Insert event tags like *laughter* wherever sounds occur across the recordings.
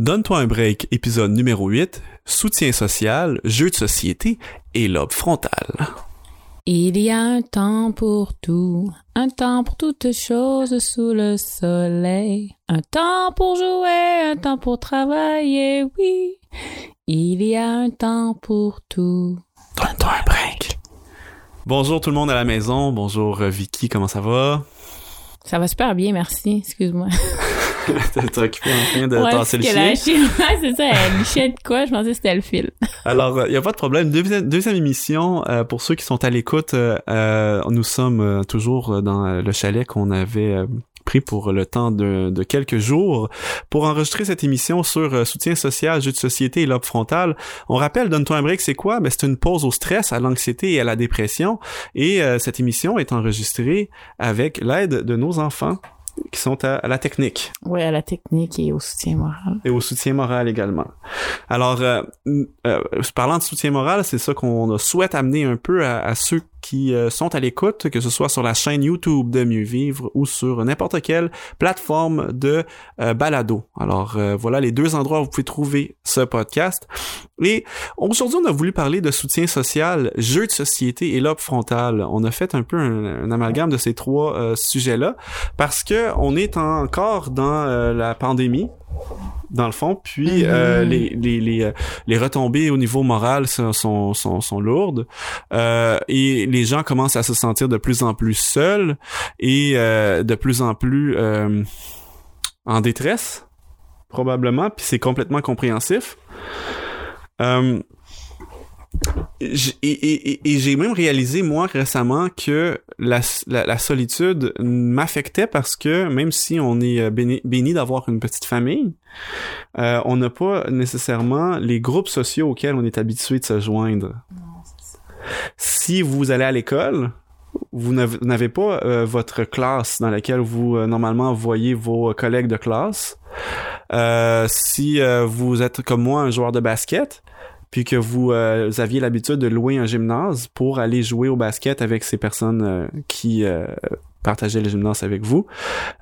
Donne-toi un break, épisode numéro 8, soutien social, jeu de société et lobe frontal. Il y a un temps pour tout, un temps pour toutes choses sous le soleil, un temps pour jouer, un temps pour travailler, oui. Il y a un temps pour tout. Donne-toi un break. Bonjour tout le monde à la maison, bonjour euh, Vicky, comment ça va? Ça va super bien, merci, excuse-moi. *laughs* *laughs* T'es occupé enfin de Ouais, tasser le chien? *laughs* c'est ça, elle lichait de quoi? Je pensais que c'était le fil. Alors, il n'y a pas de problème. Deuxième, deuxième émission, euh, pour ceux qui sont à l'écoute, euh, euh, nous sommes euh, toujours dans euh, le chalet qu'on avait euh, pris pour le temps de, de quelques jours pour enregistrer cette émission sur euh, soutien social, jeu de société et lobe frontal. On rappelle, donne-toi un break, c'est quoi? Ben, c'est une pause au stress, à l'anxiété et à la dépression. Et euh, cette émission est enregistrée avec l'aide de nos enfants qui sont à- à la technique Ouais, à la technique et au soutien moral. et au soutien moral également. Alors, euh, euh, parlant de soutien moral, c'est ça qu'on souhaite amener un peu à, à ceux qui euh, sont à l'écoute, que ce soit sur la chaîne YouTube de Mieux Vivre ou sur n'importe quelle plateforme de euh, balado. Alors, euh, voilà les deux endroits où vous pouvez trouver ce podcast. Et aujourd'hui, on a voulu parler de soutien social, jeu de société et lobe frontal. On a fait un peu un, un amalgame de ces trois sujets-là parce que on est encore dans la pandémie dans le fond, puis Mhm. euh, les, les, les, euh, les retombées au niveau moral sont, sont, sont, sont lourdes euh, et les gens commencent à se sentir de plus en plus seuls et euh, de plus en plus en détresse, probablement, puis c'est complètement compréhensif. Et et- et- et j'ai même réalisé, moi, récemment, que la, la, la solitude m'affectait parce que même si on est euh, béni, béni d'avoir une petite famille, euh, on n'a pas nécessairement les groupes sociaux auxquels on est habitué de se joindre. Si vous allez à l'école, vous n'avez pas euh, votre classe dans laquelle vous euh, normalement voyez vos collègues de classe. Si vous êtes comme moi un joueur de basket, puis que vous, euh, aviez l'habitude de louer un gymnase pour aller jouer au basket avec ces personnes euh, qui euh, partageaient le gymnase avec vous,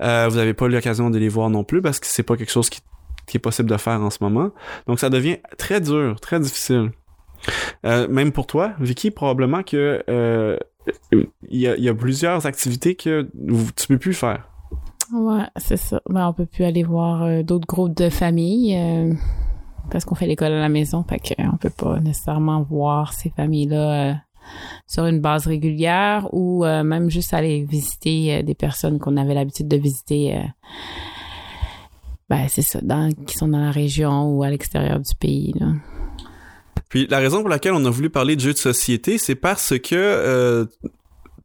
euh, vous n'avez pas l'occasion de les voir non plus parce que c'est pas quelque chose qui, qui est possible de faire en ce moment. Donc ça devient très dur, très difficile. Euh, même pour toi, Vicky, probablement que il y, y a plusieurs activités que tu peux plus faire. Ouais, c'est ça. Ben, on peut plus aller voir d'autres groupes de famille euh, parce qu'on fait l'école à la maison, fait qu'on peut pas nécessairement voir ces familles-là euh, sur une base régulière ou euh, même juste aller visiter euh, des personnes qu'on avait l'habitude de visiter. euh, ben, c'est ça, qui sont dans la région ou à l'extérieur du pays. Puis la raison pour laquelle on a voulu parler de jeux de société, c'est parce que euh,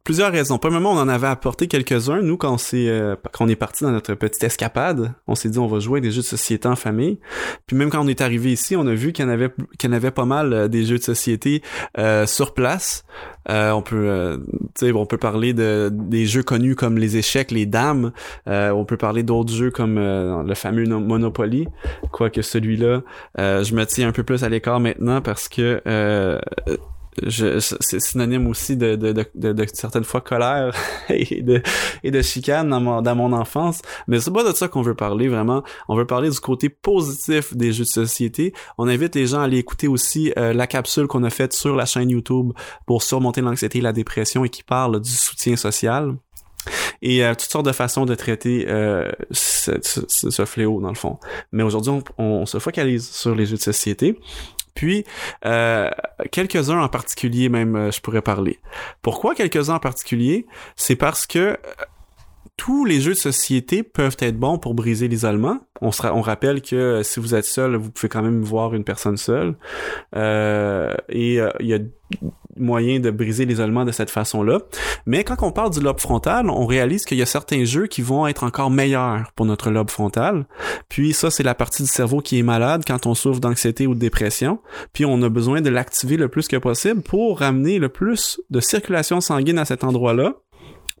plusieurs raisons. Premièrement, on en avait apporté quelques-uns. Nous, quand on s'est, euh, quand on est parti dans notre petite escapade, on s'est dit on va jouer des jeux de société en famille. Puis même quand on est arrivé ici, on a vu qu'il y en avait, qu'il y en avait pas mal euh, des jeux de société euh, sur place. Euh, on peut, euh, on peut parler de des jeux connus comme les échecs, les dames. On peut parler d'autres jeux comme le fameux no- Monopoly. Quoique celui-là, je me tiens un peu plus à l'écart maintenant parce que c'est synonyme aussi de, de, de, de, de certaines fois colère *laughs* et de, et de chicane dans mon, dans mon enfance. Mais c'est pas de ça qu'on veut parler vraiment. On veut parler du côté positif des jeux de société. On invite les gens à aller écouter aussi euh, la capsule qu'on a faite sur la chaîne YouTube pour surmonter l'anxiété et la dépression et qui parle du soutien social. Et euh, toutes sortes de façons de traiter euh, ce, ce- ce fléau dans le fond. Mais aujourd'hui, on, on se focalise sur les jeux de société. Puis, euh, quelques-uns en particulier même, euh, je pourrais parler. Pourquoi quelques-uns en particulier? C'est parce que euh, tous les jeux de société peuvent être bons pour briser l'isolement. On, rappelle que euh, si vous êtes seul, vous pouvez quand même voir une personne seule. Euh, et euh, il y a moyen de briser l'isolement de cette façon-là. Mais quand on parle du lobe frontal, on réalise qu'il y a certains jeux qui vont être encore meilleurs pour notre lobe frontal. Puis ça, c'est la partie du cerveau qui est malade quand on souffre d'anxiété ou de dépression. Puis on a besoin de l'activer le plus que possible pour ramener le plus de circulation sanguine à cet endroit-là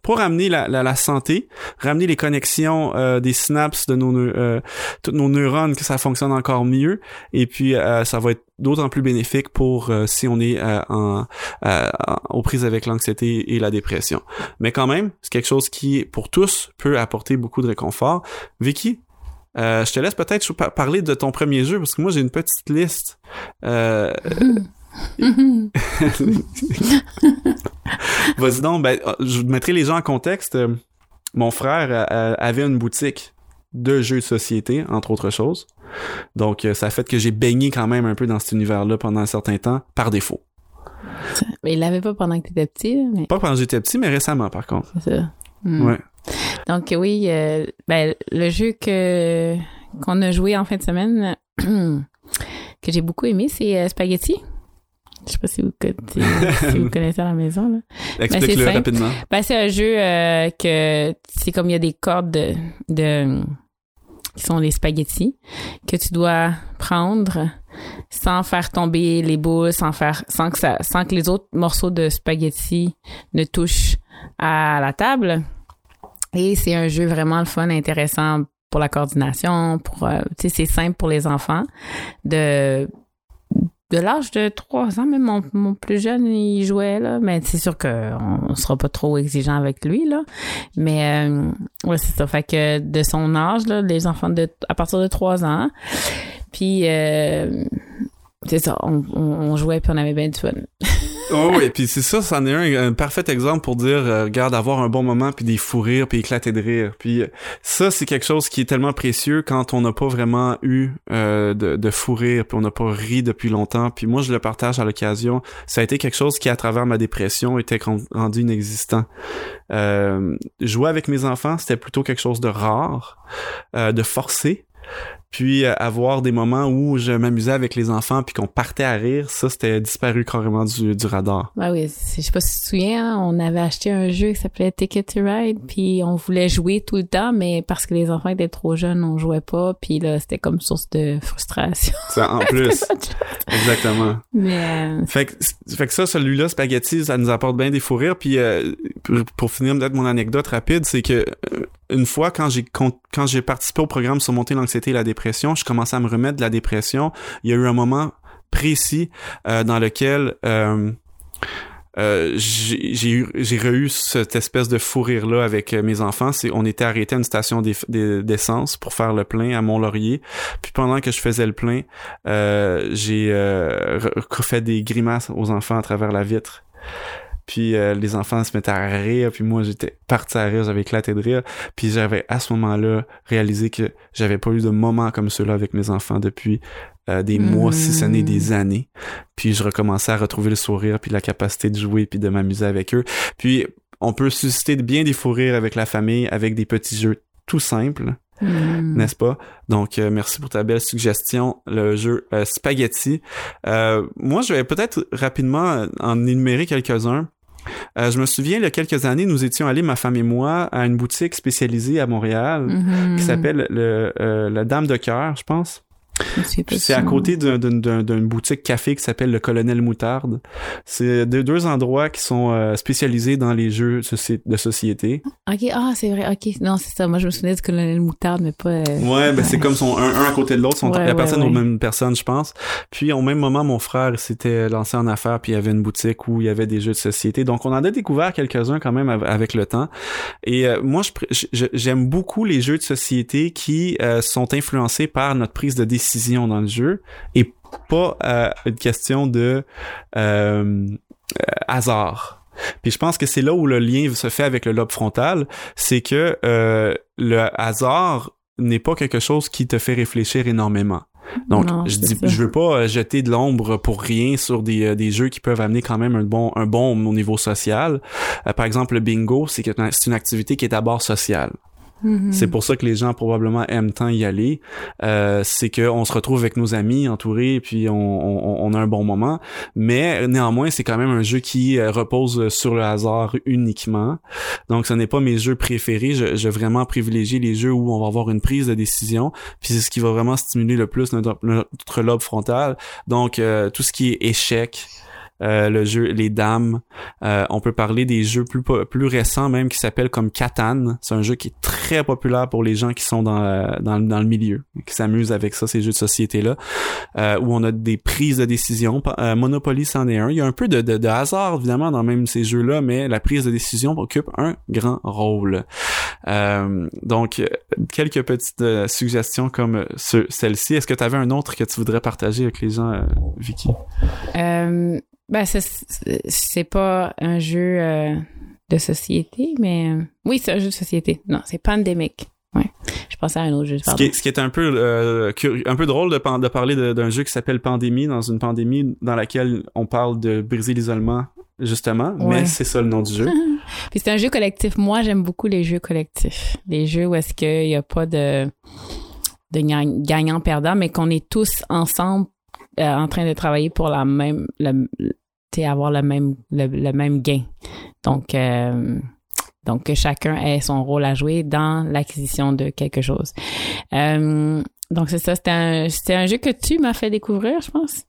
pour ramener la, la, la santé, ramener les connexions euh, des synapses de nos euh, toutes nos neurones que ça fonctionne encore mieux et puis euh, ça va être d'autant plus bénéfique pour euh, si on est euh, en, euh, aux prises avec l'anxiété et la dépression. Mais quand même, c'est quelque chose qui pour tous peut apporter beaucoup de réconfort. Vicky, je te laisse peut-être parler de ton premier jeu parce que moi j'ai une petite liste. Euh... *laughs* Vas-y donc, ben, je mettrai les gens en contexte. Mon frère avait une boutique de jeux de société, entre autres choses. Donc, ça a fait que j'ai baigné quand même un peu dans cet univers-là pendant un certain temps, par défaut. Mais il l'avait pas pendant que tu étais petit. Mais... Pas pendant que j'étais petit, mais récemment, par contre. C'est ça. Hmm. Ouais. Donc oui, euh, ben, le jeu que qu'on a joué en fin de semaine *clears throat* que j'ai beaucoup aimé, c'est euh, Spaghetti. Je sais pas si vous, si vous *laughs* connaissez à la maison. Là. Ben, Explique-le rapidement. Ben, c'est un jeu euh, que c'est comme il y a des cordes de, de qui sont les spaghettis que tu dois prendre sans faire tomber les boules, sans faire sans que ça sans que les autres morceaux de spaghettis ne touchent à la table. Et c'est un jeu vraiment le fun, intéressant pour la coordination, pour euh, tu sais c'est simple pour les enfants de de l'âge de 3 ans, même mon, mon, plus jeune, il jouait, là. Mais c'est sûr qu'on ne sera pas trop exigeant avec lui, là. Mais, euh, ouais, c'est ça. Fait que de son âge, là, les enfants de, à partir de 3 ans. Puis, euh, c'est ça, on, on, jouait puis on avait bien du fun. oh oui, puis c'est ça, c'en est un, parfait exemple pour dire, euh, regarde, avoir un bon moment, puis des fous rires, puis éclater de rire. Puis euh, ça, c'est quelque chose qui est tellement précieux quand on n'a pas vraiment eu euh, de, de fou rire, puis on n'a pas ri depuis longtemps. Puis moi, je le partage à l'occasion. Ça a été quelque chose qui, à travers ma dépression, était rendu inexistant. jouer avec mes enfants, c'était plutôt quelque chose de rare, de forcé puis euh, avoir des moments où je m'amusais avec les enfants puis qu'on partait à rire, ça c'était disparu carrément du, du radar. Ben oui, je sais pas si tu te souviens, on avait acheté un jeu qui s'appelait Ticket to Ride puis on voulait jouer tout le temps mais parce que les enfants étaient trop jeunes, on jouait pas puis là c'était comme source de *laughs* frustration. Ça en plus. Exactement. Mais euh, fait, que, fait que ça celui-là spaghetti ça nous apporte bien des fous rires puis euh, pour, finir peut-être mon anecdote rapide, c'est que une fois quand j'ai quand j'ai participé au programme sur monter l'anxiété et la dépression, je commençais à me remettre de la dépression. Il y a eu un moment précis euh, dans lequel euh, euh, j'ai eu cette espèce de fou rire là avec mes enfants. On était arrêté à une station d'essence pour faire le plein à Mont-Laurier. Puis pendant que je faisais le plein j'ai fait des grimaces aux enfants à travers la vitre puis euh, les enfants se mettaient à rire, puis moi j'étais parti à rire, j'avais éclaté de rire, puis j'avais à ce moment-là réalisé que j'avais pas eu de moment comme ceux-là avec mes enfants depuis euh, des mois, si ce n'est des années. Puis je recommençais à retrouver le sourire, puis la capacité de jouer, puis de m'amuser avec eux. Puis on peut susciter bien des fous rires avec la famille, avec des petits jeux tout simples. Hmm. N'est-ce pas? Donc, euh, merci pour ta belle suggestion, le jeu Spaghetti. moi, je vais peut-être rapidement en énumérer quelques-uns. Euh, je me souviens, il y a quelques années, nous étions allés, ma femme et moi, à une boutique spécialisée à Montréal mm-hmm. qui s'appelle le, euh, la Dame de cœur, je pense. C'est à côté d'une boutique café qui s'appelle le Colonel Moutarde. C'est deux, endroits qui sont euh, spécialisés dans les jeux de société. Ok, ah c'est vrai, ok. Non, c'est ça. Moi, je me souvenais du Colonel Moutarde, mais pas. Euh, ouais, ben c'est comme son un, à côté de l'autre, sont la personne aux mêmes personnes, je pense. Puis au même moment, mon frère s'était lancé en affaires, puis il y avait une boutique où il y avait des jeux de société. Donc on en a découvert quelques-uns quand même avec le temps. Et euh, moi, j'aime beaucoup les jeux de société qui sont influencés par notre prise de décision décision dans le jeu et pas euh, une question de euh, hasard. Puis je pense que c'est là où le lien se fait avec le lobe frontal, c'est que euh, le hasard n'est pas quelque chose qui te fait réfléchir énormément. Donc, je dis, je veux pas jeter de l'ombre pour rien sur des, des jeux qui peuvent amener quand même un bon, un bon au niveau social. par exemple, le bingo, c'est une activité qui est d'abord sociale. Mm-hmm. C'est pour ça que les gens probablement aiment tant y aller. Euh, c'est qu'on se retrouve avec nos amis entourés, puis on, a un bon moment. Mais néanmoins, c'est quand même un jeu qui euh, repose sur le hasard uniquement. Donc, ce n'est pas mes jeux préférés. Je, je vraiment privilégie les jeux où on va avoir une prise de décision. Puis c'est ce qui va vraiment stimuler le plus notre, notre lobe frontal. Donc, euh, tout ce qui est échec, euh, le jeu Les Dames. Euh, on peut parler des jeux plus plus récents même qui s'appellent comme Catan. C'est un jeu qui est très populaire pour les gens qui sont dans euh, dans, dans le milieu, qui s'amusent avec ça, ces jeux de société là, où on a des prises de décision. Monopoly c'en est un. Il y a un peu de, de, de hasard évidemment dans même ces jeux là, mais la prise de décision occupe un grand rôle. donc quelques petites suggestions comme celle-ci. Est-ce que tu avais un autre que tu voudrais partager avec les gens, Vicky? Euh, ben, c'est pas un jeu euh, de société, mais euh, oui, c'est un jeu de société. Non, c'est Pandemic. Ouais. Je pensais à un autre jeu. Ce qui, est, ce qui est un peu euh, un peu drôle de, de parler d'un jeu qui s'appelle Pandémie dans une pandémie dans laquelle on parle de briser l'isolement justement, mais c'est ça le nom du jeu. *laughs* Puis c'est un jeu collectif. Moi, j'aime beaucoup les jeux collectifs. Les jeux où est-ce qu'il n'y a pas de de gagnant-perdant, mais qu'on est tous ensemble euh, en train de travailler pour la même, le, avoir le même, le, même gain. Donc, euh, donc que chacun ait son rôle à jouer dans l'acquisition de quelque chose. Euh, donc c'est ça, c'était un, un jeu que tu m'as fait découvrir, je pense.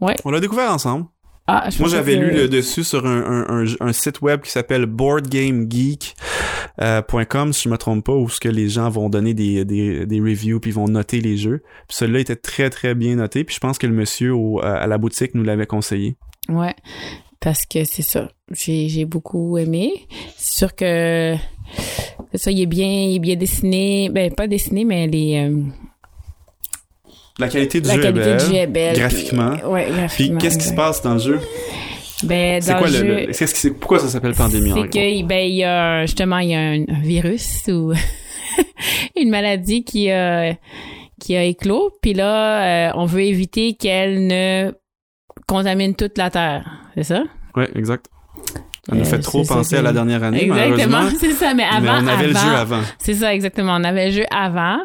Ouais. On l'a découvert ensemble. Ah, Moi, j'avais lu le dessus sur un, un, site web qui s'appelle boardgamegeek.com, si je me trompe pas, où ce que les gens vont donner des, des, des reviews puis vont noter les jeux. Puis celui-là était très, très bien noté. Puis je pense que le monsieur à la boutique nous l'avait conseillé. Ouais, parce que c'est ça. J'ai, j'ai beaucoup aimé. C'est sûr que ça, il est bien, il est bien dessiné. Ben, pas dessiné, mais les... Euh, la qualité du, jeu, est belle, Graphiquement. Puis, ouais, graphiquement. Puis qu'est-ce qui se passe dans le jeu? Ben, dans quoi le, jeu, pourquoi ça s'appelle pandémie C'est que ben il y a justement il y a un virus ou *laughs* une maladie qui a qui a éclos, puis là euh, on veut éviter qu'elle ne contamine toute la terre, c'est ça? Oui, exact. Ça nous fait trop penser à la dernière année, Exactement, *laughs* c'est ça. Mais avant, on avait le jeu avant. C'est ça, exactement. On avait le jeu avant.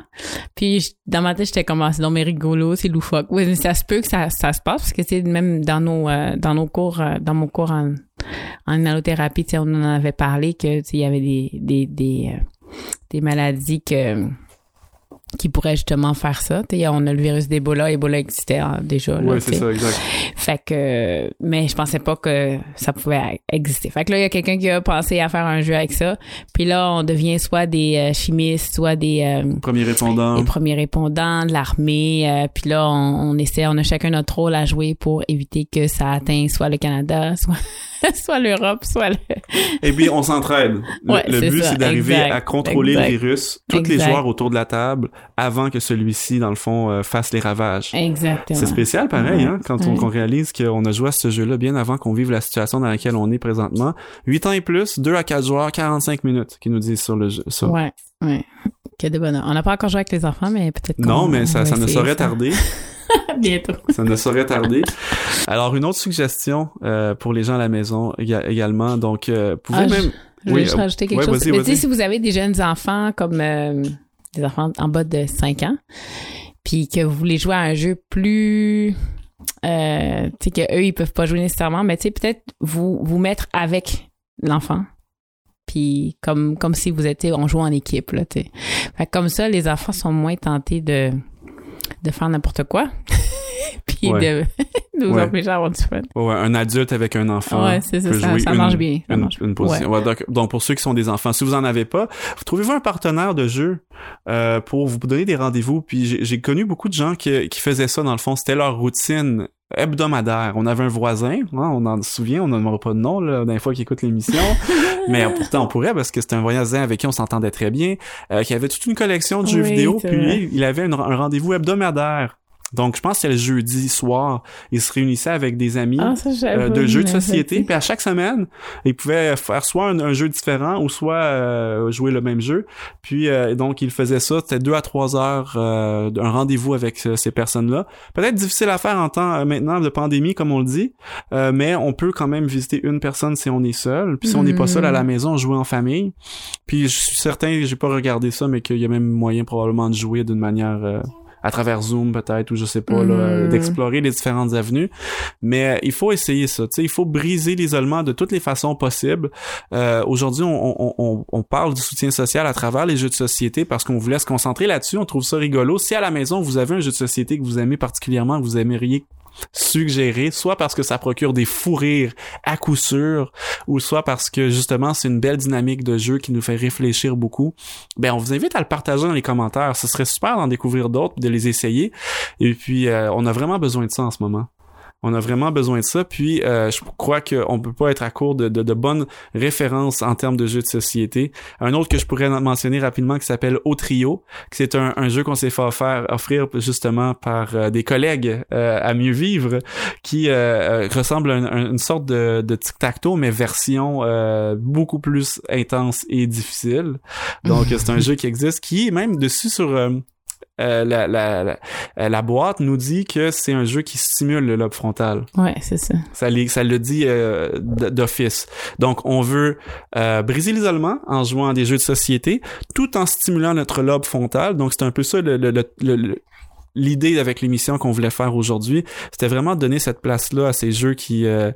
Puis dans ma tête, j'étais comme, ah, c'est donc mais rigolo, c'est loufoque. Oui, mais ça se peut que ça, ça se passe parce que c'est même dans nos euh, dans nos cours, euh, dans mon cours en en inhalothérapie, on en avait parlé que il y avait des des des, euh, des maladies que qui pourrait justement faire ça. T'sais, on a le virus d'Ebola, Ebola existait hein, déjà. Oui, c'est ça, exact. Fait que, mais je pensais pas que ça pouvait exister. Fait que là, il y a quelqu'un qui a pensé à faire un jeu avec ça. Puis là, on devient soit des euh, chimistes, soit des euh, premiers répondants, des premiers répondants de l'armée. Euh, puis là, on, on, essaie, on a chacun notre rôle à jouer pour éviter que ça atteigne soit le Canada, *laughs* soit soit l'Europe, soit le... Et puis, on s'entraide. Le, but, c'est d'arriver à contrôler le virus, tous les joueurs autour de la table, avant que celui-ci, dans le fond, euh, fasse les ravages. Exactement. C'est spécial, pareil, hein, quand on, réalise qu'on a joué à ce jeu-là bien avant qu'on vive la situation dans laquelle on est présentement. 8 ans et plus, 2 à 4 joueurs, 45 minutes, qui nous disent sur le jeu. Ça. Ouais, ouais. Quel de bonheur. On n'a pas encore joué avec les enfants, mais peut-être Non, mais ça, ça ne saurait tarder. *laughs* Bientôt. Ça ne saurait tarder. Alors, une autre suggestion euh, pour les gens à la maison également. Donc, euh, pouvez ah, même... Je, oui, juste rajouter quelque chose. Mais si vous avez des jeunes enfants comme euh, des enfants en bas de 5 ans, puis que vous voulez jouer à un jeu plus... Euh, tu sais, qu'eux, ils peuvent pas jouer nécessairement, mais tu sais, peut-être vous, vous mettre avec l'enfant puis comme comme si vous étiez on joue en équipe là tu fait comme ça les enfants sont moins tentés de de faire n'importe quoi. *laughs* *laughs* puis de, *laughs* nous ouais. empêcher d'avoir du fun. Ouais, un adulte avec un enfant. Ouais, c'est ça, ça, ça marche bien. une, une position. Donc, donc, pour ceux qui sont des enfants, si vous en avez pas, vous trouvez-vous un partenaire de jeu euh, pour vous donner des rendez-vous? Puis j'ai connu beaucoup de gens qui, qui faisaient ça dans le fond. C'était leur routine hebdomadaire. On avait un voisin, hein, on en se souvient, on n'en pas de nom la dernière fois qu'il écoute l'émission, *laughs* mais pourtant on pourrait parce que c'était un voisin avec qui on s'entendait très bien, euh, qui avait toute une collection de jeux vidéo, puis il avait un rendez-vous hebdomadaire donc, je pense que c'est le jeudi soir. Ils se réunissaient avec des amis ah, euh, de jeux de société. Puis à chaque semaine, ils pouvaient faire soit un, jeu différent ou soit euh, jouer le même jeu. Puis euh, donc, ils faisaient ça. C'était deux à trois heures un rendez-vous avec ces personnes-là. Peut-être difficile à faire en temps maintenant de pandémie, comme on le dit, mais on peut quand même visiter une personne si on est seul. Puis si on n'est pas seul à la mm. maison, jouer en famille. Puis je suis certain, j'ai pas regardé ça, mais qu'il y a même moyen probablement de jouer d'une manière à travers Zoom peut-être ou je sais pas hmm. d'explorer les différentes avenues. Mais il faut essayer ça. Tu sais, il faut briser l'isolement de toutes les façons possibles. Euh, Aujourd'hui, on, on, on, parle du soutien social à travers les jeux de société parce qu'on voulait se concentrer là-dessus. On trouve ça rigolo. Si à la maison vous avez un jeu de société que vous aimez particulièrement, que vous aimeriez suggéré, soit parce que ça procure des fous rires à coup sûr, ou soit parce que justement c'est une belle dynamique de jeu qui nous fait réfléchir beaucoup, ben on vous invite à le partager dans les commentaires. Ce serait super d'en découvrir d'autres, de les essayer. Et puis euh, on a vraiment besoin de ça en ce moment. On a vraiment besoin de ça. Puis euh, je crois qu'on peut pas être à court de, de, bonnes références en termes de jeux de société. Un autre que je pourrais mentionner rapidement qui s'appelle Au Trio, qui c'est un, un, jeu qu'on s'est fait offrir, offrir justement par euh, des collègues euh, à mieux vivre, qui ressemble à une, sorte de, de tic-tac-toe, mais version beaucoup plus intense et difficile. Donc *laughs* c'est un jeu qui existe, qui est même dessus sur euh, la, la, la, euh, la, boîte nous dit que c'est un jeu qui stimule le lobe frontal. Ouais, c'est ça. Ça, ça le dit euh, d'office. Donc, on veut briser l'isolement en jouant à des jeux de société, tout en stimulant notre lobe frontal. Donc, c'est un peu ça le, le, le, l'idée avec l'émission qu'on voulait faire aujourd'hui, c'était vraiment de donner cette place-là à ces jeux qui euh,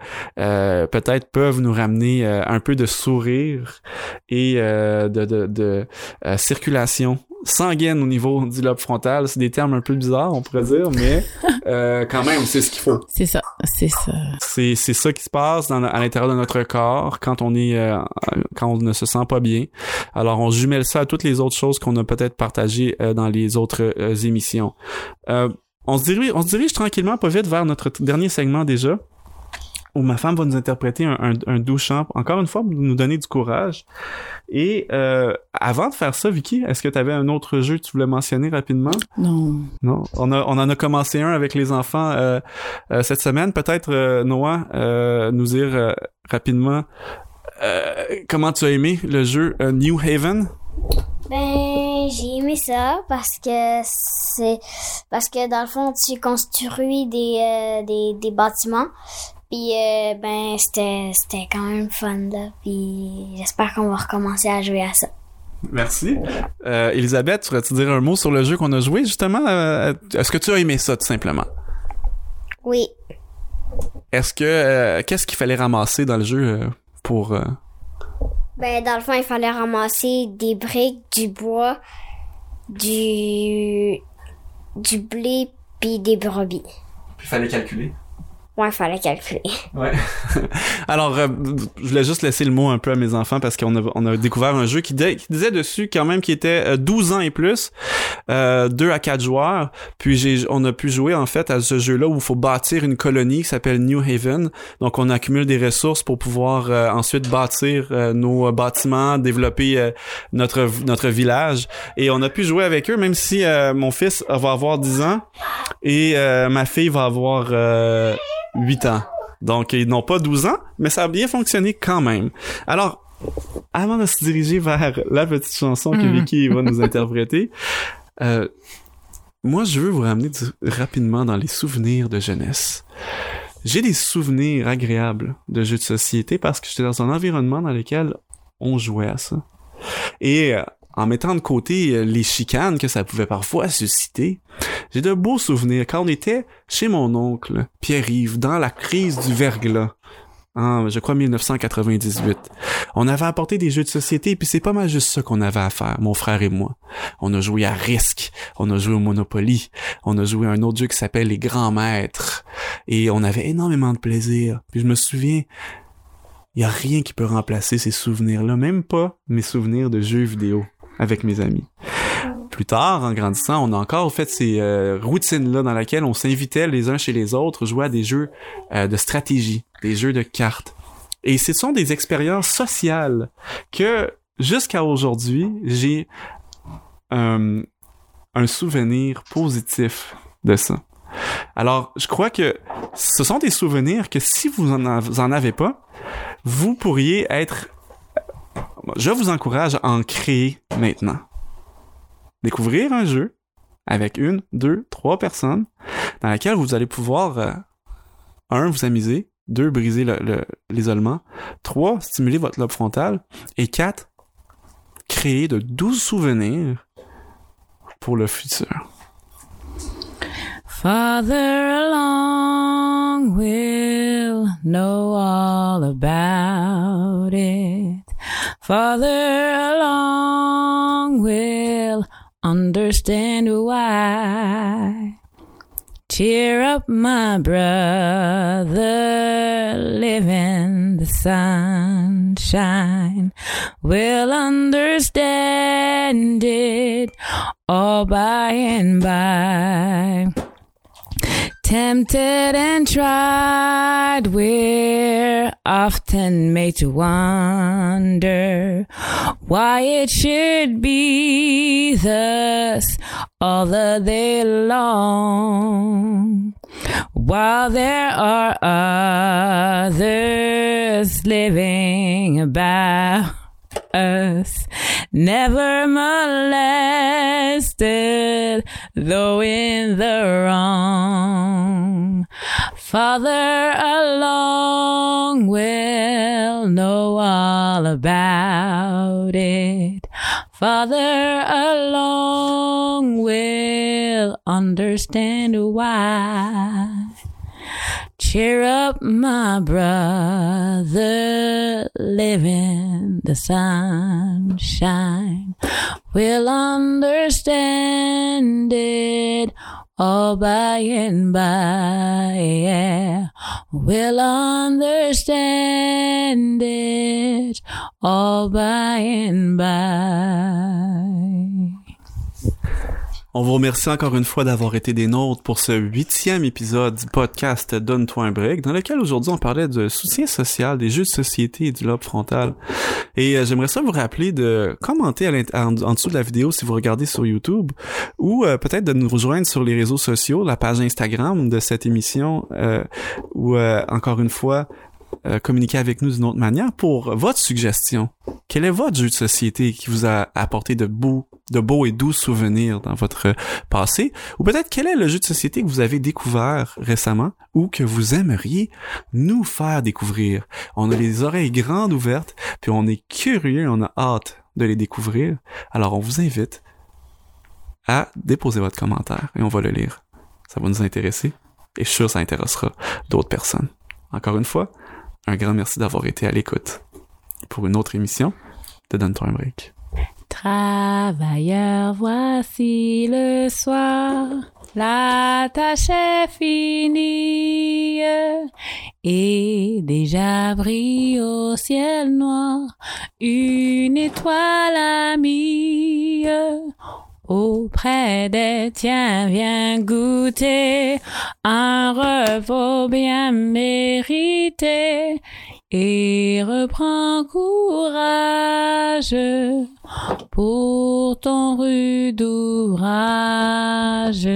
peut-être peuvent nous ramener un peu de sourire et de, de, de circulation sanguine au niveau du lobe frontal. C'est des termes un peu bizarres, on pourrait dire, mais *laughs* euh, quand même, c'est ce qu'il faut. C'est ça, c'est ça. C'est, c'est ça qui se passe dans, à l'intérieur de notre corps quand on est euh, quand on ne se sent pas bien. Alors on jumelle ça à toutes les autres choses qu'on a peut-être partagées euh, dans les autres émissions. on se dirige, on se dirige tranquillement, pas vite vers notre dernier segment déjà où ma femme va nous interpréter un, un, doux chant, encore une fois, pour nous donner du courage. Et euh, avant de faire ça, Vicky, est-ce que tu avais un autre jeu que tu voulais mentionner rapidement? Non. Non. On, a, on en a commencé un avec les enfants euh, euh, cette semaine. Peut-être, Noah, nous dire rapidement comment tu as aimé le jeu New Haven? Ben, j'ai aimé ça parce que c'est parce que dans le fond tu construis des, des, des bâtiments puis euh, ben c'était c'était quand même fun là. Puis j'espère qu'on va recommencer à jouer à ça. Merci. Euh, Elisabeth, tu pourrais-tu dire un mot sur le jeu qu'on a joué justement? Euh, Est-ce que tu as aimé ça tout simplement? Oui. Est-ce que euh, qu'est-ce qu'il fallait ramasser dans le jeu pour Ben dans le fond, il fallait ramasser des briques, du bois, du du blé puis des brebis. Puis il fallait calculer. Ouais, fallait calculer. *laughs* Ouais. *laughs* Alors, euh, je voulais juste laisser le mot un peu à mes enfants parce qu'on a, on a découvert un jeu qui, disait dessus quand même qui était 12 euh, ans et plus, euh, 2 à 4 joueurs. Puis j'ai, on a pu jouer en fait à ce jeu-là où il faut bâtir une colonie qui s'appelle New Haven. Donc on accumule des ressources pour pouvoir euh, ensuite bâtir nos bâtiments, développer notre notre village. Et on a pu jouer avec eux, même si mon fils va avoir 10 ans et ma fille va avoir 8 ans. Donc, ils n'ont pas 12 ans, mais ça a bien fonctionné quand même. Alors, avant de se diriger vers la petite chanson que hmm. Vicky va nous interpréter, euh, moi, je veux vous ramener rapidement dans les souvenirs de jeunesse. J'ai des souvenirs agréables de jeux de société parce que j'étais dans un environnement dans lequel on jouait à ça. Et euh, en mettant de côté euh, les chicanes que ça pouvait parfois susciter, j'ai de beaux souvenirs quand on était chez mon oncle, Pierre-Yves, dans la crise du verglas. Je crois 1998. On avait apporté des jeux de société, puis c'est pas mal juste ça qu'on avait à faire, mon frère et moi. On a joué à Risk, on a joué au Monopoly, on a joué à un autre jeu qui s'appelle Les Grands Maîtres, et on avait énormément de plaisir. Puis je me souviens, il y a rien qui peut remplacer ces souvenirs-là, même pas mes souvenirs de jeux vidéo avec mes amis. Plus tard, en grandissant, on a encore fait ces euh, routines-là dans lesquelles on s'invitait les uns chez les autres, jouer à des jeux euh, de stratégie, des jeux de cartes. Et ce sont des expériences sociales que, jusqu'à aujourd'hui, j'ai un souvenir positif de ça. Alors, je crois que ce sont des souvenirs que si vous en avez pas, vous pourriez être je vous encourage à en créer maintenant. Découvrir un jeu avec une, deux, trois personnes dans laquelle vous allez pouvoir, euh, un, vous amuser, deux, briser l'isolement, trois, stimuler votre lobe frontal, et quatre, créer de doux souvenirs pour le futur. Father along will know all about it. Father along will understand why. Cheer up, my brother, live in the sunshine. We'll understand it all by and by. Tempted and tried, we're often made to wonder why it should be thus all the day long. While there are others living about us, never molested, though in the wrong. Father along will know all about it. Father along will understand why. Cheer up, my brother, live in the sunshine. We'll understand it all by and by. Yeah. We'll understand it all by and by. On vous remercie encore une fois d'avoir été des nôtres pour ce huitième épisode du podcast Donne-toi un break, dans lequel aujourd'hui on parlait de soutien social, des jeux de société et du lobe frontal. Et euh, j'aimerais ça vous rappeler de commenter en, dessous de la vidéo si vous regardez sur YouTube, ou euh, peut-être de nous rejoindre sur les réseaux sociaux, la page Instagram de cette émission, euh, ou euh, encore une fois euh, communiquer avec nous d'une autre manière pour votre suggestion. Quel est votre jeu de société qui vous a apporté de beaux, de beaux et doux souvenirs dans votre passé? Ou peut-être quel est le jeu de société que vous avez découvert récemment ou que vous aimeriez nous faire découvrir? On a les oreilles grandes ouvertes, puis on est curieux, on a hâte de les découvrir. Alors on vous invite à déposer votre commentaire et on va le lire. Ça va nous intéresser et je sûr ça intéressera d'autres personnes. Encore une fois, un grand merci d'avoir été à l'écoute pour une autre émission de Donne-toi un break. Travailleurs, voici le soir, la tâche est finie, et déjà brille au ciel noir une étoile amie. Auprès des tiens, viens goûter un repos bien mérité et reprends courage pour ton rude ouvrage.